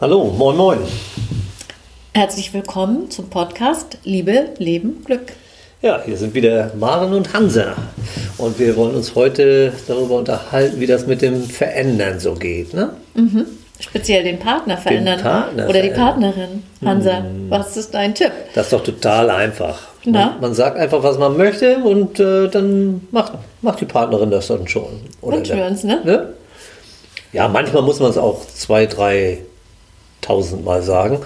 Hallo, moin moin. Herzlich willkommen zum Podcast Liebe, Leben, Glück. Ja, hier sind wieder Maren und Hansa. Und wir wollen uns heute darüber unterhalten, wie das mit dem Verändern so geht. Ne? Mhm. Speziell den Partner verändern. Partner oder die verändern. Partnerin. Hansa, was ist dein Tipp? Das ist doch total einfach. Na? Man, man sagt einfach, was man möchte und äh, dann macht, macht die Partnerin das dann schon. Oder Wünschen wir uns, ne? ne? Ja, manchmal muss man es auch zwei, drei tausend Mal sagen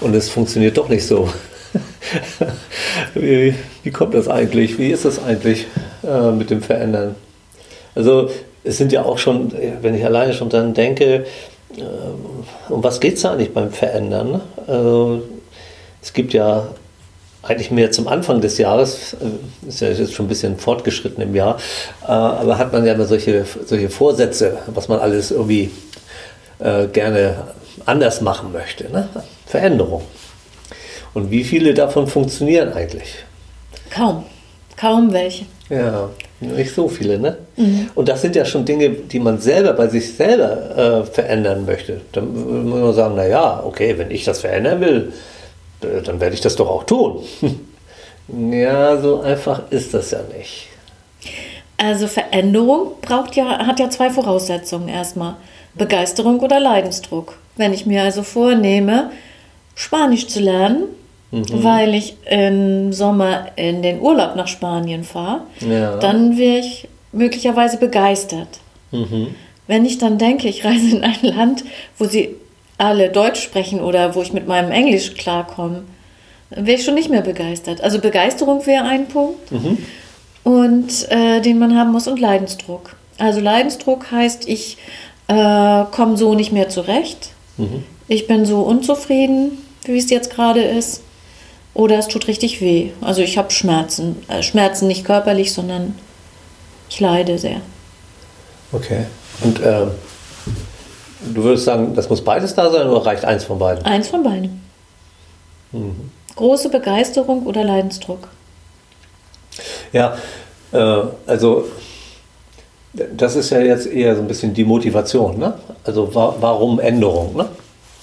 und es funktioniert doch nicht so. wie, wie kommt das eigentlich? Wie ist das eigentlich äh, mit dem Verändern? Also es sind ja auch schon, wenn ich alleine schon dann denke, äh, um was geht es eigentlich beim Verändern? Also, es gibt ja eigentlich mehr zum Anfang des Jahres, äh, ist ja jetzt schon ein bisschen fortgeschritten im Jahr, äh, aber hat man ja immer solche, solche Vorsätze, was man alles irgendwie äh, gerne anders machen möchte. Ne? Veränderung. Und wie viele davon funktionieren eigentlich? Kaum. Kaum welche. Ja, nicht so viele, ne? Und das sind ja schon Dinge, die man selber bei sich selber äh, verändern möchte. Dann muss man sagen, naja, okay, wenn ich das verändern will, dann werde ich das doch auch tun. ja, so einfach ist das ja nicht. Also Veränderung braucht ja, hat ja zwei Voraussetzungen erstmal. Begeisterung oder Leidensdruck. Wenn ich mir also vornehme, Spanisch zu lernen, weil ich im Sommer in den Urlaub nach Spanien fahre, Ja. dann wäre ich möglicherweise begeistert. Wenn ich dann denke, ich reise in ein Land, wo sie alle Deutsch sprechen oder wo ich mit meinem Englisch klarkomme, wäre ich schon nicht mehr begeistert. Also Begeisterung wäre ein Punkt und äh, den man haben muss und Leidensdruck. Also Leidensdruck heißt, ich äh, komme so nicht mehr zurecht. Ich bin so unzufrieden, wie es jetzt gerade ist. Oder es tut richtig weh. Also ich habe Schmerzen. Äh, Schmerzen nicht körperlich, sondern ich leide sehr. Okay. Und ähm, du würdest sagen, das muss beides da sein oder reicht eins von beiden? Eins von beiden. Große Begeisterung oder Leidensdruck. Ja, äh, also das ist ja jetzt eher so ein bisschen die Motivation, ne? Also wa warum Änderung, ne?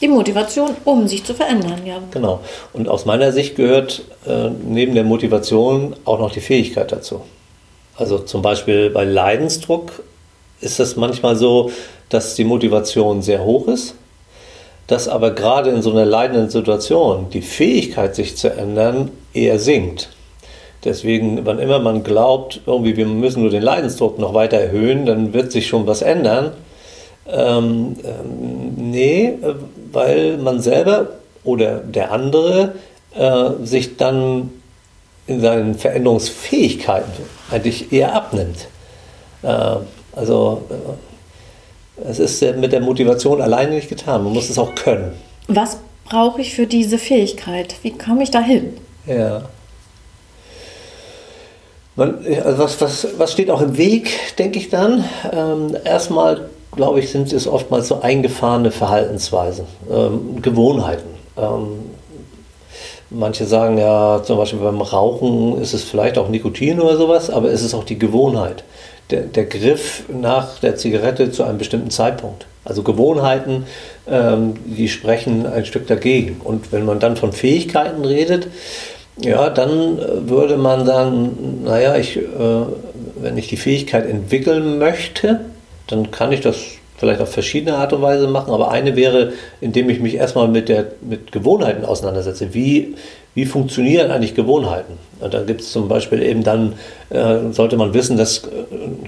Die Motivation, um sich zu verändern, ja. Genau. Und aus meiner Sicht gehört äh, neben der Motivation auch noch die Fähigkeit dazu. Also zum Beispiel bei Leidensdruck ist es manchmal so, dass die Motivation sehr hoch ist, dass aber gerade in so einer leidenden Situation die Fähigkeit, sich zu ändern, eher sinkt. Deswegen, wann immer man glaubt, irgendwie wir müssen nur den Leidensdruck noch weiter erhöhen, dann wird sich schon was ändern. Ähm, ähm, nee, weil man selber oder der andere äh, sich dann in seinen Veränderungsfähigkeiten eigentlich eher abnimmt. Äh, also äh, es ist äh, mit der Motivation alleine nicht getan, man muss es auch können. Was brauche ich für diese Fähigkeit? Wie komme ich da hin? Ja. Man, also was, was, was steht auch im Weg, denke ich dann? Ähm, erstmal, glaube ich, sind es oftmals so eingefahrene Verhaltensweisen, ähm, Gewohnheiten. Ähm, manche sagen ja, zum Beispiel beim Rauchen ist es vielleicht auch Nikotin oder sowas, aber es ist auch die Gewohnheit. Der, der Griff nach der Zigarette zu einem bestimmten Zeitpunkt. Also Gewohnheiten, ähm, die sprechen ein Stück dagegen. Und wenn man dann von Fähigkeiten redet, ja, dann äh, würde man sagen, naja, ich, äh, wenn ich die Fähigkeit entwickeln möchte, dann kann ich das vielleicht auf verschiedene Art und Weise machen, aber eine wäre, indem ich mich erstmal mit, der, mit Gewohnheiten auseinandersetze. Wie, wie funktionieren eigentlich Gewohnheiten? Und da gibt es zum Beispiel eben dann, äh, sollte man wissen, dass äh,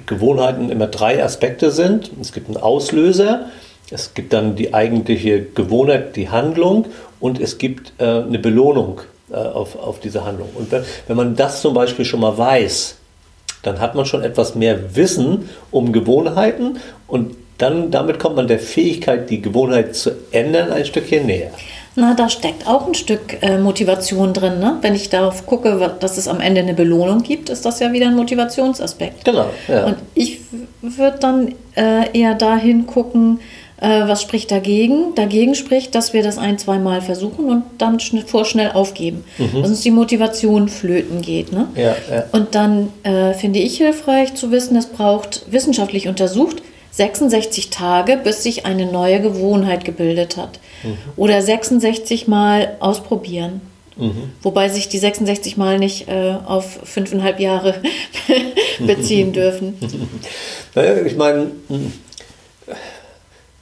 Gewohnheiten immer drei Aspekte sind. Es gibt einen Auslöser, es gibt dann die eigentliche Gewohnheit, die Handlung und es gibt äh, eine Belohnung äh, auf, auf diese Handlung. Und wenn, wenn man das zum Beispiel schon mal weiß, dann hat man schon etwas mehr Wissen um Gewohnheiten und dann damit kommt man der Fähigkeit, die Gewohnheit zu ändern, ein Stückchen näher. Na, da steckt auch ein Stück äh, Motivation drin. Ne? Wenn ich darauf gucke, dass es am Ende eine Belohnung gibt, ist das ja wieder ein Motivationsaspekt. Genau, ja. Und ich würde dann äh, eher dahin gucken, äh, was spricht dagegen. Dagegen spricht, dass wir das ein, zwei Mal versuchen und dann schn vorschnell aufgeben. Dass uns die Motivation flöten geht. Ne? Ja, ja. Und dann äh, finde ich hilfreich zu wissen, es braucht wissenschaftlich untersucht 66 Tage, bis sich eine neue Gewohnheit gebildet hat. Mhm. Oder 66 Mal ausprobieren. Mhm. Wobei sich die 66 Mal nicht äh, auf fünfeinhalb Jahre beziehen dürfen. Naja, ich meine,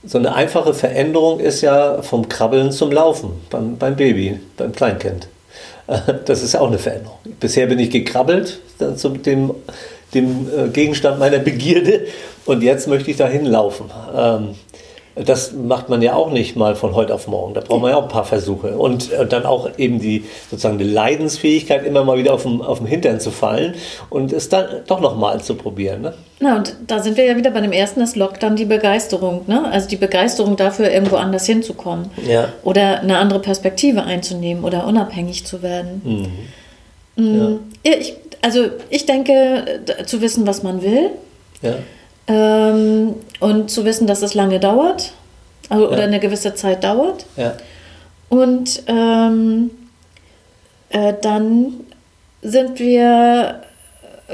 so eine einfache Veränderung ist ja vom Krabbeln zum Laufen beim, beim Baby, beim Kleinkind. Das ist auch eine Veränderung. Bisher bin ich gekrabbelt dann zu dem, dem äh, Gegenstand meiner Begierde und jetzt möchte ich dahin laufen. Das macht man ja auch nicht mal von heute auf morgen. Da braucht man ja auch ein paar Versuche. Und, und dann auch eben die sozusagen die Leidensfähigkeit, immer mal wieder auf dem, auf dem Hintern zu fallen und es dann doch nochmal zu probieren. Ne? Na, und da sind wir ja wieder bei dem ersten, das lockt dann die Begeisterung. Ne? Also die Begeisterung dafür, irgendwo anders hinzukommen. Ja. Oder eine andere Perspektive einzunehmen oder unabhängig zu werden. Mhm. Mhm. Ja. Ich, also ich denke, zu wissen, was man will. Ja ähm, und zu wissen, dass es lange dauert also, ja. oder eine gewisse Zeit dauert. Ja. Und ähm, äh, dann sind wir,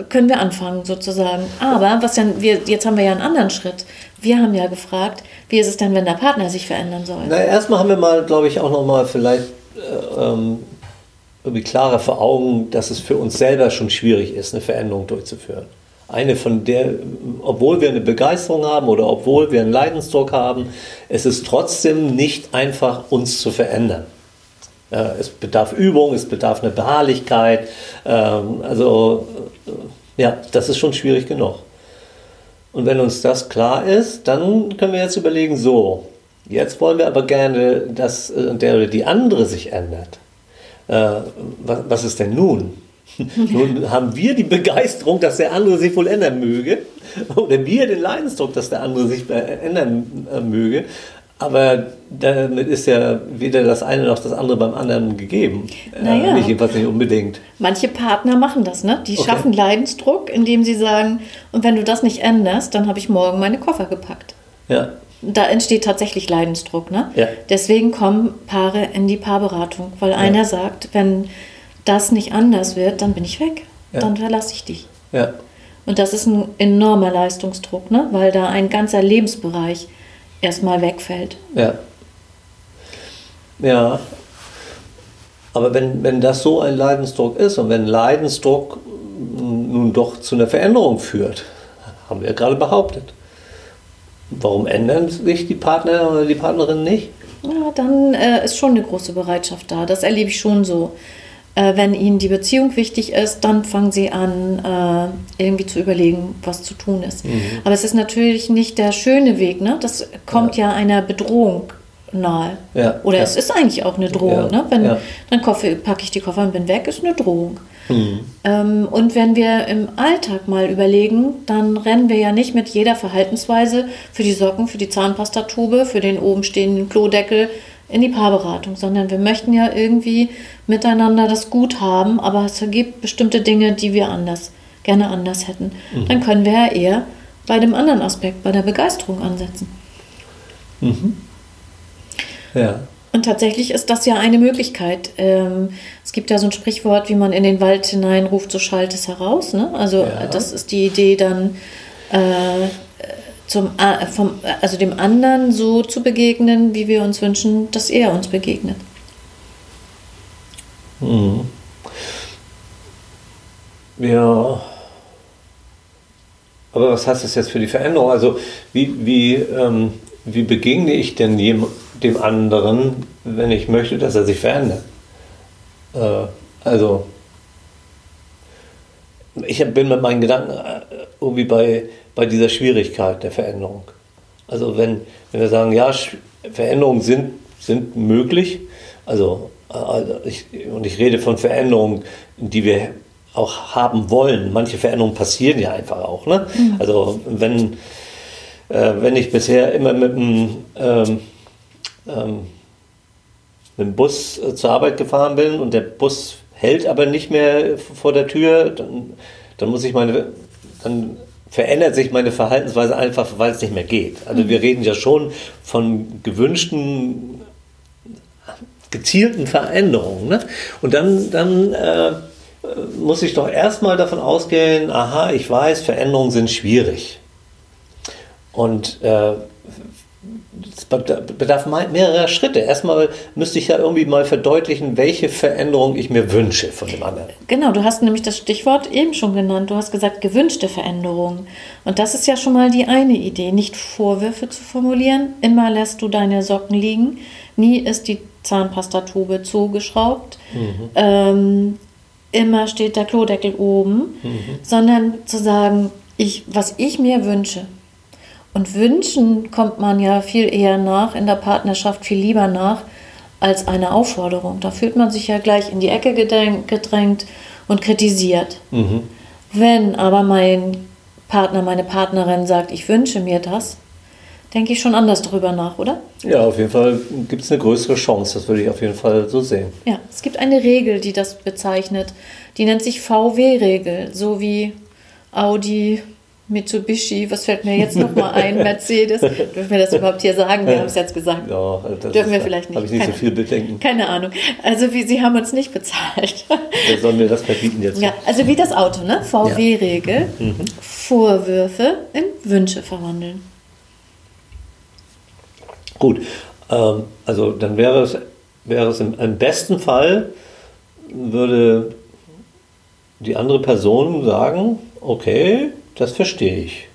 können wir anfangen sozusagen. Aber was denn, wir, jetzt haben wir ja einen anderen Schritt. Wir haben ja gefragt, wie ist es denn, wenn der Partner sich verändern soll? Na, erstmal haben wir mal, glaube ich, auch nochmal vielleicht äh, ähm, irgendwie klarer vor Augen, dass es für uns selber schon schwierig ist, eine Veränderung durchzuführen eine von der, obwohl wir eine Begeisterung haben oder obwohl wir einen Leidensdruck haben, es ist trotzdem nicht einfach, uns zu verändern. es bedarf Übung, es bedarf eine Beharrlichkeit. Ähm, also, äh, ja, das ist schon schwierig genug. Und wenn uns das klar ist, dann können wir jetzt überlegen, so, jetzt wollen wir aber gerne, dass äh, der oder die andere sich ändert. Äh, was ist denn nun? Nun haben wir die Begeisterung, dass der andere sich wohl ändern möge. Oder wir den Leidensdruck, dass der andere sich ändern äh, möge. Aber damit ist ja weder das eine noch das andere beim anderen gegeben. Äh, naja. Äh, nicht, jedenfalls nicht unbedingt. Manche Partner machen das, ne? Die okay. schaffen Leidensdruck, indem sie sagen, und wenn du das nicht änderst, dann habe ich morgen meine Koffer gepackt. Ja. Da entsteht tatsächlich Leidensdruck, ne? Ja. Deswegen kommen Paare in die Paarberatung, weil ja. einer sagt, wenn das nicht anders wird, dann bin ich weg. Ja. Dann verlasse ich dich. Ja. Und das ist ein enormer Leistungsdruck, ne? weil da ein ganzer Lebensbereich erstmal wegfällt. Ja. Ja. Aber wenn, wenn das so ein Leidensdruck ist und wenn Leidensdruck nun doch zu einer Veränderung führt, haben wir ja gerade behauptet. Warum ändern sich die Partner oder die Partnerin nicht? Ja, dann äh, ist schon eine große Bereitschaft da. Das erlebe ich schon so. Äh, wenn ihnen die Beziehung wichtig ist, dann fangen sie an, äh, irgendwie zu überlegen, was zu tun ist. Mhm. Aber es ist natürlich nicht der schöne Weg. Ne? Das kommt ja, ja einer Bedrohung nahe. Ja, Oder ja. es ist eigentlich auch eine Drohung. Ne? Wenn, Dann packe ich die Koffer und bin weg, ist eine Drohung. Mhm. Ähm, und wenn wir im Alltag mal überlegen, dann rennen wir ja nicht mit jeder Verhaltensweise für die Socken, für die Zahnpastatube, für den oben stehenden Klodeckel in die Paarberatung, sondern wir möchten ja irgendwie miteinander das gut haben, aber es gibt bestimmte Dinge, die wir anders, gerne anders hätten. Mhm. Dann können wir ja eher bei dem anderen Aspekt, bei der Begeisterung ansetzen. Mhm. Ja. Und tatsächlich ist das ja eine Möglichkeit. Ähm, es gibt ja so ein Sprichwort, wie man in den Wald hineinruft, so schallt es heraus. Ne? Also ja. das ist die Idee dann, äh, zum, vom, also dem anderen so zu begegnen, wie wir uns wünschen, dass er uns begegnet. Mhm. Ja. Aber was heißt das jetzt für die Veränderung? Also wie, wie, ähm, wie begegne ich denn dem, dem anderen, wenn ich möchte, dass er sich verändert? Äh, also ich bin mit meinen Gedanken äh, irgendwie bei, bei dieser Schwierigkeit der Veränderung. Also wenn, wenn wir sagen, ja, Veränderungen sind, sind möglich, also, also ich, und ich rede von Veränderungen, die wir auch haben wollen. Manche Veränderungen passieren ja einfach auch. Ne? Mhm. Also wenn, äh, wenn ich bisher immer mit einem, ähm, ähm, mit dem Bus äh, zur Arbeit gefahren bin und der Bus hält aber nicht mehr vor der Tür, dann, dann muss ich meine, dann verändert sich meine Verhaltensweise einfach, weil es nicht mehr geht. Also wir reden ja schon von gewünschten, gezielten Veränderungen. Ne? Und dann, dann äh, muss ich doch erstmal davon ausgehen, aha, ich weiß, Veränderungen sind schwierig. Und äh, es bedarf mehrerer Schritte. Erstmal müsste ich ja irgendwie mal verdeutlichen, welche Veränderung ich mir wünsche von dem anderen. Genau, du hast nämlich das Stichwort eben schon genannt. Du hast gesagt, gewünschte Veränderung. Und das ist ja schon mal die eine Idee, nicht Vorwürfe zu formulieren. Immer lässt du deine Socken liegen. Nie ist die Zahnpastatube zugeschraubt. Mhm. Ähm, immer steht der Klodeckel oben. Mhm. Sondern zu sagen, ich, was ich mir wünsche, und wünschen kommt man ja viel eher nach, in der Partnerschaft viel lieber nach, als eine Aufforderung. Da fühlt man sich ja gleich in die Ecke gedrängt und kritisiert. Mhm. Wenn aber mein Partner, meine Partnerin sagt, ich wünsche mir das, denke ich schon anders darüber nach, oder? Ja, auf jeden Fall gibt es eine größere Chance, das würde ich auf jeden Fall so sehen. Ja, es gibt eine Regel, die das bezeichnet. Die nennt sich VW-Regel, so wie Audi, Mitsubishi, was fällt mir jetzt nochmal ein? Mercedes. Dürfen wir das überhaupt hier sagen? Wir haben es jetzt gesagt. Ja, Dürfen wir vielleicht nicht. Habe ich nicht keine, so viel Bedenken. Keine Ahnung. Also wie, Sie haben uns nicht bezahlt. Wer soll mir das verbieten jetzt? Ja, also wie das Auto, ne? VW-Regel. Ja. Mhm. Vorwürfe in Wünsche verwandeln. Gut. Ähm, also dann wäre es, wäre es im, im besten Fall, würde die andere Person sagen, okay, das verstehe ich.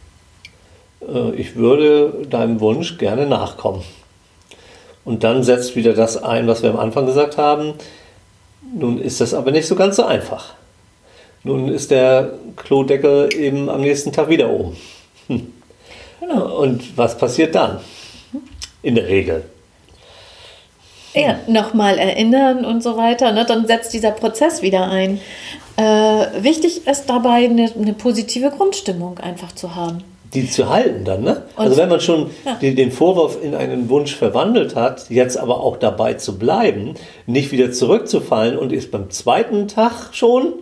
Äh, ich würde deinem Wunsch gerne nachkommen. Und dann setzt wieder das ein, was wir am Anfang gesagt haben. Nun ist das aber nicht so ganz so einfach. Nun ist der Klodeckel eben am nächsten Tag wieder oben. Genau. Und was passiert dann? In der Regel. Ja, nochmal erinnern und so weiter. Ne? Dann setzt dieser Prozess wieder ein. Äh, wichtig ist dabei, eine, eine, positive Grundstimmung einfach zu haben. Die zu halten dann, ne? Und also wenn man schon ja. den, den, Vorwurf in einen Wunsch verwandelt hat, jetzt aber auch dabei zu bleiben, nicht wieder zurückzufallen und ist beim zweiten Tag schon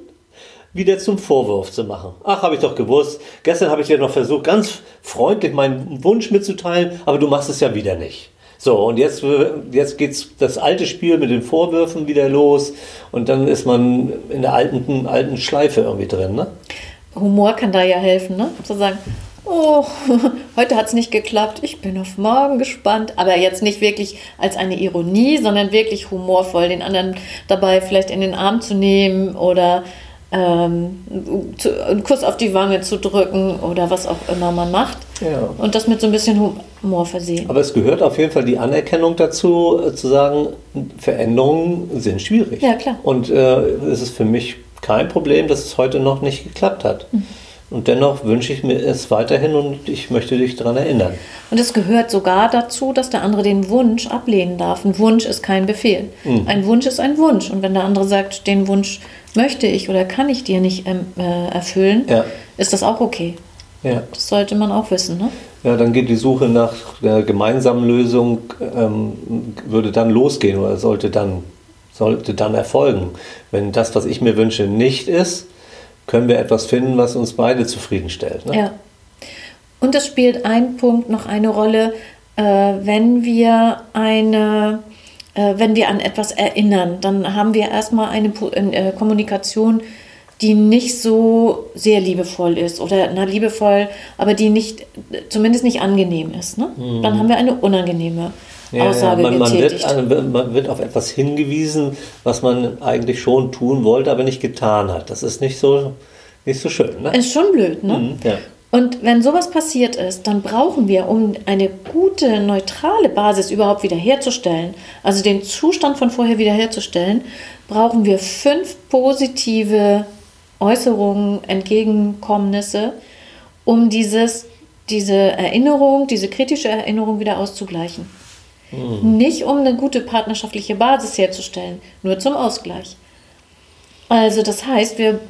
wieder zum Vorwurf zu machen. Ach, habe ich doch gewusst. Gestern habe ich dir noch versucht, ganz freundlich meinen Wunsch mitzuteilen, aber du machst es ja wieder nicht. So, und jetzt, jetzt geht das alte Spiel mit den Vorwürfen wieder los und dann ist man in der alten, alten Schleife irgendwie drin. Ne? Humor kann da ja helfen, ne? zu sagen, oh, heute hat es nicht geklappt, ich bin auf morgen gespannt. Aber jetzt nicht wirklich als eine Ironie, sondern wirklich humorvoll, den anderen dabei vielleicht in den Arm zu nehmen oder ähm, zu, einen Kuss auf die Wange zu drücken oder was auch immer man macht. Ja. Und das mit so ein bisschen Humor versehen. Aber es gehört auf jeden Fall die Anerkennung dazu, äh, zu sagen, Veränderungen sind schwierig. Ja, klar. Und äh, es ist für mich kein Problem, dass es heute noch nicht geklappt hat. Mhm. Und dennoch wünsche ich mir es weiterhin und ich möchte dich daran erinnern. Und es gehört sogar dazu, dass der andere den Wunsch ablehnen darf. Ein Wunsch ist kein Befehl. Mhm. Ein Wunsch ist ein Wunsch. Und wenn der andere sagt, den Wunsch möchte ich oder kann ich dir nicht ähm, äh, erfüllen, ja. ist das auch okay. Ja. Das sollte man auch wissen. Ne? Ja, dann geht die Suche nach der gemeinsamen Lösung, ähm, würde dann losgehen oder sollte dann, sollte dann erfolgen. Wenn das, was ich mir wünsche, nicht ist, können wir etwas finden, was uns beide zufriedenstellt. Ne? Ja. Und es spielt ein Punkt noch eine Rolle, äh, wenn wir eine äh, wenn wir an etwas erinnern, dann haben wir erstmal eine äh, Kommunikation, die nicht so sehr liebevoll ist oder na liebevoll, aber die nicht, zumindest nicht angenehm ist. Ne? Mhm. Dann haben wir eine unangenehme ja, Aussage ja, man, man, getätigt. Wird, man wird auf etwas hingewiesen, was man eigentlich schon tun wollte, aber nicht getan hat. Das ist nicht so, nicht so schön. Ne? Ist schon blöd, ne? Mhm, ja. Und wenn sowas passiert ist, dann brauchen wir, um eine gute, neutrale Basis überhaupt wiederherzustellen, also den Zustand von vorher wiederherzustellen, brauchen wir fünf positive Äußerungen, Entgegenkommnisse, um dieses, diese Erinnerung, diese kritische Erinnerung wieder auszugleichen. Mhm. Nicht um eine gute partnerschaftliche Basis herzustellen, nur zum Ausgleich. Also das heißt, wir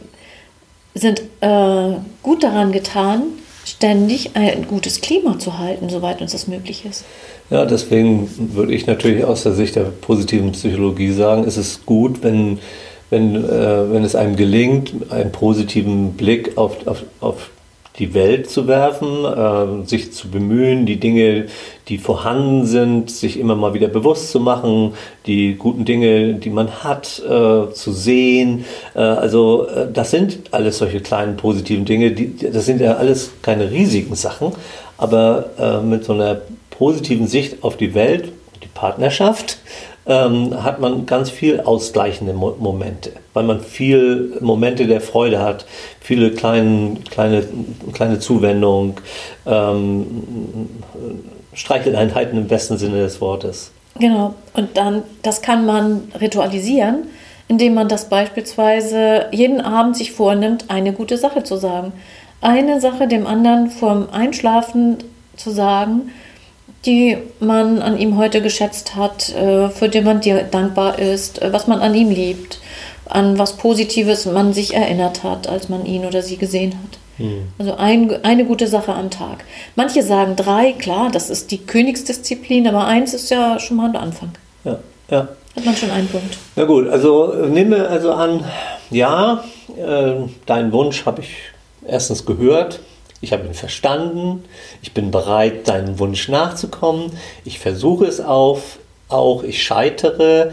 sind äh, gut daran getan, ständig ein gutes Klima zu halten, soweit uns das möglich ist. Ja, deswegen würde ich natürlich aus der Sicht der positiven Psychologie sagen, es ist gut, wenn, wenn, äh, wenn es einem gelingt, einen positiven Blick auf, auf, auf die Welt zu werfen, äh, sich zu bemühen, die Dinge, die vorhanden sind, sich immer mal wieder bewusst zu machen, die guten Dinge, die man hat, äh, zu sehen. Äh, also äh, das sind alles solche kleinen positiven Dinge, die, das sind ja alles keine riesigen Sachen, aber äh, mit so einer positiven Sicht auf die Welt, die Partnerschaft, ähm, hat man ganz viel ausgleichende Mo Momente, weil man viel Momente der Freude hat, viele kleine, kleine, kleine Zuwendung, ähm, Streicheleinheiten im besten Sinne des Wortes. Genau, und dann, das kann man ritualisieren, indem man das beispielsweise jeden Abend sich vornimmt, eine gute Sache zu sagen. Eine Sache dem anderen vorm Einschlafen zu sagen, die man an ihm heute geschätzt hat, äh, für die man dir dankbar ist, äh, was man an ihm liebt, an was Positives man sich erinnert hat, als man ihn oder sie gesehen hat. Hm. Also ein, eine gute Sache am Tag. Manche sagen drei, klar, das ist die Königsdisziplin, aber eins ist ja schon mal ein Anfang. Ja, ja. Hat man schon einen Punkt. Na gut, also nehmen wir also an, ja, äh, deinen Wunsch habe ich erstens gehört, ich habe ihn verstanden, ich bin bereit, deinem Wunsch nachzukommen, ich versuche es auf, auch ich scheitere,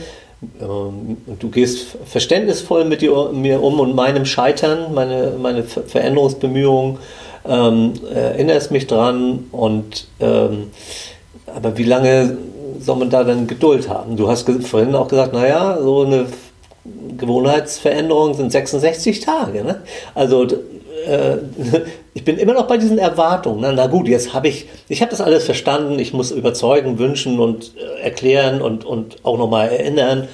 ähm, du gehst verständnisvoll mit mir um und meinem Scheitern, meine, meine Veränderungsbemühungen, ähm, erinnerst mich dran und ähm, aber wie lange soll man da dann Geduld haben? Du hast vorhin auch gesagt, naja, so eine Gewohnheitsveränderung sind 66 Tage. Ne? Also äh, ich bin immer noch bei diesen Erwartungen. Na, na gut, jetzt habe ich, ich habe das alles verstanden, ich muss überzeugen, wünschen und äh, erklären und, und auch nochmal erinnern.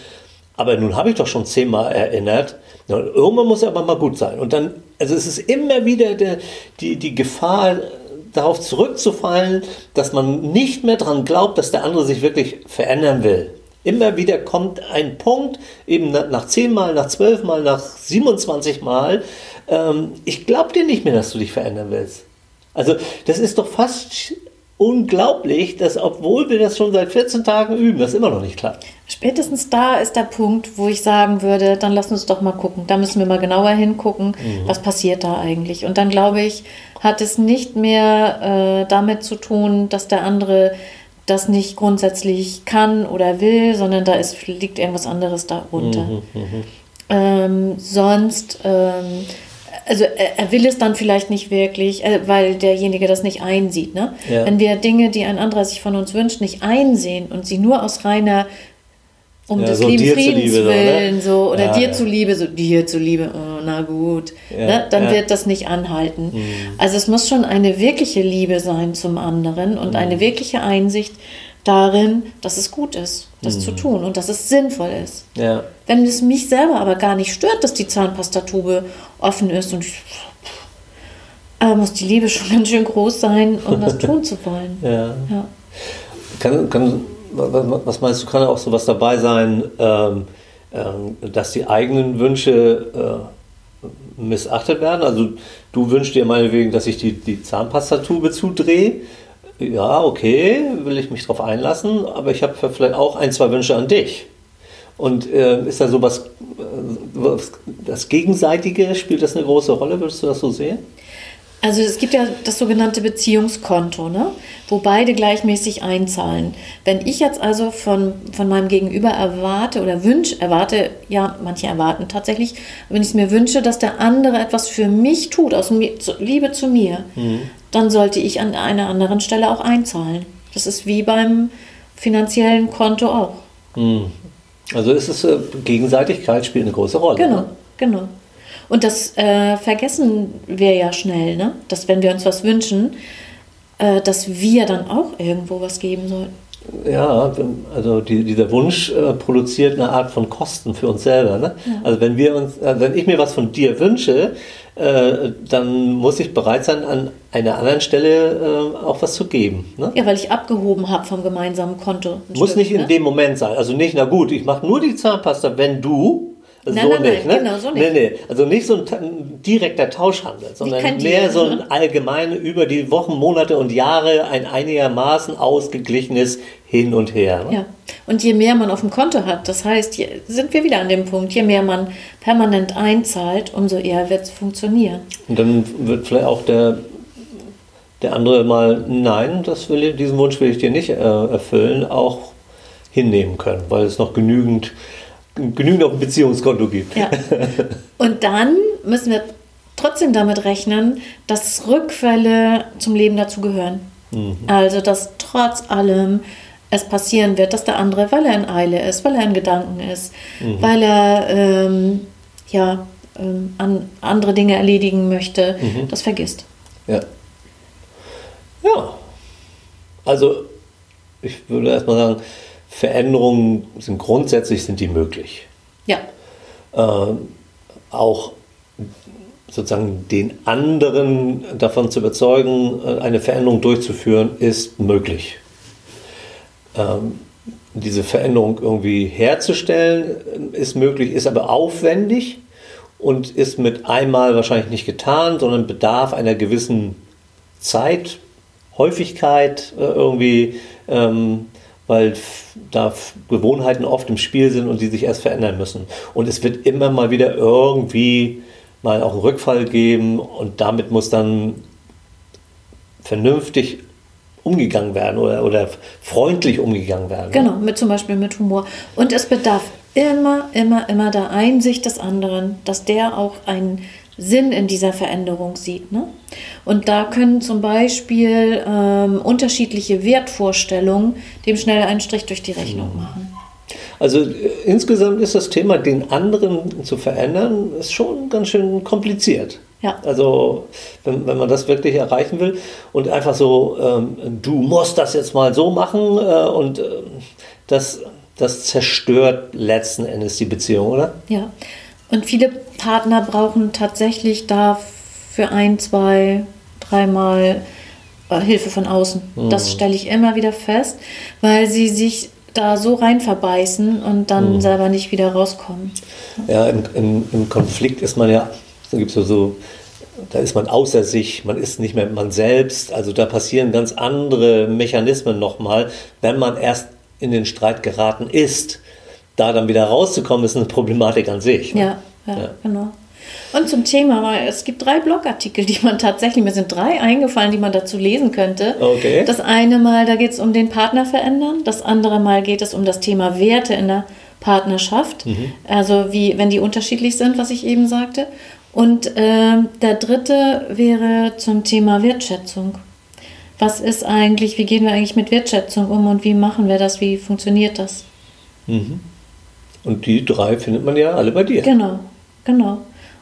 Aber nun habe ich doch schon zehnmal erinnert. Ja, irgendwann muss er aber mal gut sein. Und dann, also es ist immer wieder der, die, die Gefahr, darauf zurückzufallen, dass man nicht mehr daran glaubt, dass der andere sich wirklich verändern will. Immer wieder kommt ein Punkt, eben nach zehnmal, nach zwölfmal, nach 27 Mal, ähm, ich glaube dir nicht mehr, dass du dich verändern willst. Also das ist doch fast unglaublich, dass obwohl wir das schon seit 14 Tagen üben, das immer noch nicht klappt. Spätestens da ist der Punkt, wo ich sagen würde, dann lass uns doch mal gucken. Da müssen wir mal genauer hingucken, mhm. was passiert da eigentlich. Und dann glaube ich, hat es nicht mehr äh, damit zu tun, dass der andere das nicht grundsätzlich kann oder will, sondern da ist, liegt irgendwas anderes darunter. Mhm, mh. ähm, sonst ähm, also er, er, will es dann vielleicht nicht wirklich, äh, weil derjenige das nicht einsieht. Ne? Ja. Wenn wir Dinge, die ein anderer sich von uns wünscht, nicht einsehen und sie nur aus reiner um ja, des so lieben Friedens zuliebe, willen, so, so oder ja, dir ja. zuliebe, so dir zuliebe, oh, na gut, ne? dann wird das nicht anhalten. Mhm. Also es muss schon eine wirkliche Liebe sein zum anderen und mhm. eine wirkliche Einsicht, darin, dass es gut ist, das mhm. zu tun und dass es sinnvoll ist. Wenn es mich selber aber gar nicht stört, dass die Zahnpastatube offen ist und ich, äh, muss die Liebe schon ganz schön groß sein, um das tun zu wollen. Ja. ja. Kann, kann, was meinst du, kann auch so was dabei sein, ähm, ähm, dass die eigenen Wünsche äh, missachtet werden? Also du wünschst dir meinetwegen, dass ich die, die Zahnpastatube zudrehe ja, okay, will ich mich darauf einlassen, aber ich habe vielleicht auch ein, zwei Wünsche an dich. Und äh, ist da sowas, äh, das Gegenseitige, spielt das eine große Rolle? Würdest du das so sehen? Also es gibt ja das sogenannte Beziehungskonto, ne? wo beide gleichmäßig einzahlen. Wenn ich jetzt also von, von meinem Gegenüber erwarte oder wünsche, erwarte, ja, manche erwarten tatsächlich, wenn ich es mir wünsche, dass der andere etwas für mich tut, aus Liebe zu mir, mhm. dann sollte ich an einer anderen Stelle auch einzahlen. Das ist wie beim finanziellen Konto auch. Mhm. Also ist es, äh, Gegenseitigkeit spielt eine große Rolle. Genau, ne? genau. Und das äh, vergessen wir ja schnell, ne? dass wenn wir uns was wünschen, äh, dass wir dann auch irgendwo was geben sollten. Ja, also die, dieser Wunsch äh, produziert eine Art von Kosten für uns selber. Ne? Ja. Also wenn wir uns, äh, wenn ich mir was von dir wünsche, äh, dann muss ich bereit sein, an einer anderen Stelle äh, auch was zu geben. Ne? Ja, weil ich abgehoben habe vom gemeinsamen Konto. Muss Stück, nicht ne? in dem Moment sein. Also nicht, na gut, ich mache nur die Zahnpasta, wenn du Nein, so nein, nicht, nein, ne? genau, so nicht. Nee, nee. Also nicht so ein direkter Tauschhandel, sondern mehr so ein allgemein über die Wochen, Monate und Jahre ein einigermaßen ausgeglichenes Hin und Her. Ne? Ja. Und je mehr man auf dem Konto hat, das heißt, sind wir wieder an dem Punkt, je mehr man permanent einzahlt, umso eher wird es funktionieren. Und dann wird vielleicht auch der, der andere mal, nein, das will, diesen Wunsch will ich dir nicht äh, erfüllen, auch hinnehmen können, weil es noch genügend genügend auf dem Beziehungskonto gibt. Ja. Und dann müssen wir trotzdem damit rechnen, dass Rückfälle zum Leben dazugehören. Mhm. Also, dass trotz allem es passieren wird, dass der andere, weil er in Eile ist, weil er in Gedanken ist, mhm. weil er ähm, ja, ähm, an andere Dinge erledigen möchte, mhm. das vergisst. Ja. Ja. Also, ich würde erstmal sagen, Veränderungen sind grundsätzlich sind die möglich. Ja. Ähm, auch sozusagen den anderen davon zu überzeugen, äh, eine Veränderung durchzuführen, ist möglich. Ähm, diese Veränderung irgendwie herzustellen, ist möglich, ist aber aufwendig und ist mit einmal wahrscheinlich nicht getan, sondern bedarf einer gewissen Zeit, Häufigkeit äh, irgendwie, ähm, weil da Gewohnheiten oft im Spiel sind und die sich erst verändern müssen. Und es wird immer mal wieder irgendwie mal auch einen Rückfall geben und damit muss dann vernünftig umgegangen werden oder, oder freundlich umgegangen werden. Genau, mit zum Beispiel mit Humor. Und es bedarf immer, immer, immer der Einsicht des anderen, dass der auch einen Sinn in dieser Veränderung sieht. Ne? Und da können zum Beispiel ähm, unterschiedliche Wertvorstellungen dem schnell einen Strich durch die Rechnung mhm. machen. Also äh, insgesamt ist das Thema, den anderen zu verändern, ist schon ganz schön kompliziert. Ja. Also wenn, wenn man das wirklich erreichen will und einfach so, ähm, du musst das jetzt mal so machen äh, und äh, das, das zerstört letzten Endes die Beziehung, oder? Ja. Und viele Partner brauchen tatsächlich da für ein, zwei, dreimal äh, Hilfe von außen. Mhm. Das stelle ich immer wieder fest, weil sie sich da so rein verbeißen und dann mhm. selber nicht wieder rauskommen. Ja, im, im, im Konflikt ist man ja, da gibt es so, da ist man außer sich, man ist nicht mehr man selbst. Also da passieren ganz andere Mechanismen nochmal, wenn man erst in den Streit geraten ist. Da dann wieder rauszukommen, ist eine Problematik an sich. Ne? Ja, ja, ja, genau. Und zum Thema, es gibt drei Blogartikel, die man tatsächlich, mir sind drei eingefallen, die man dazu lesen könnte. Okay. Das eine Mal, da geht es um den Partner verändern. Das andere Mal geht es um das Thema Werte in der Partnerschaft. Mhm. Also wie, wenn die unterschiedlich sind, was ich eben sagte. Und äh, der dritte wäre zum Thema Wertschätzung. Was ist eigentlich, wie gehen wir eigentlich mit Wertschätzung um und wie machen wir das, wie funktioniert das? Mhm. Und die drei findet man ja alle bei dir. Genau, genau.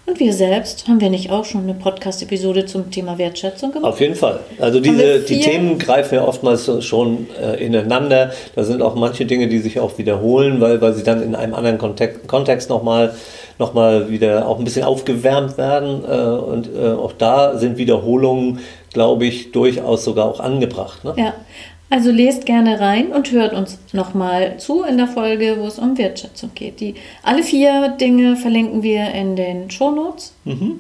Und wir selbst, haben wir nicht auch schon eine Podcast-Episode zum Thema Wertschätzung gemacht? Auf jeden Fall. Also diese, die Themen greifen ja oftmals schon äh, ineinander. Da sind auch manche Dinge, die sich auch wiederholen, weil, weil sie dann in einem anderen Kontext, Kontext nochmal noch mal wieder auch ein bisschen aufgewärmt werden. Äh, und äh, auch da sind Wiederholungen, glaube ich, durchaus sogar auch angebracht. Ne? Ja, also lest gerne rein und hört uns nochmal zu in der Folge, wo es um Wertschätzung geht. Die, alle vier Dinge verlinken wir in den Shownotes. Mhm,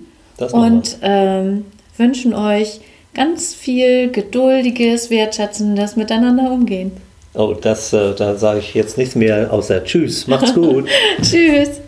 und ähm, wünschen euch ganz viel geduldiges, wertschätzendes Miteinander umgehen. Oh, das, äh, da sage ich jetzt nichts mehr außer Tschüss, macht's gut. Tschüss.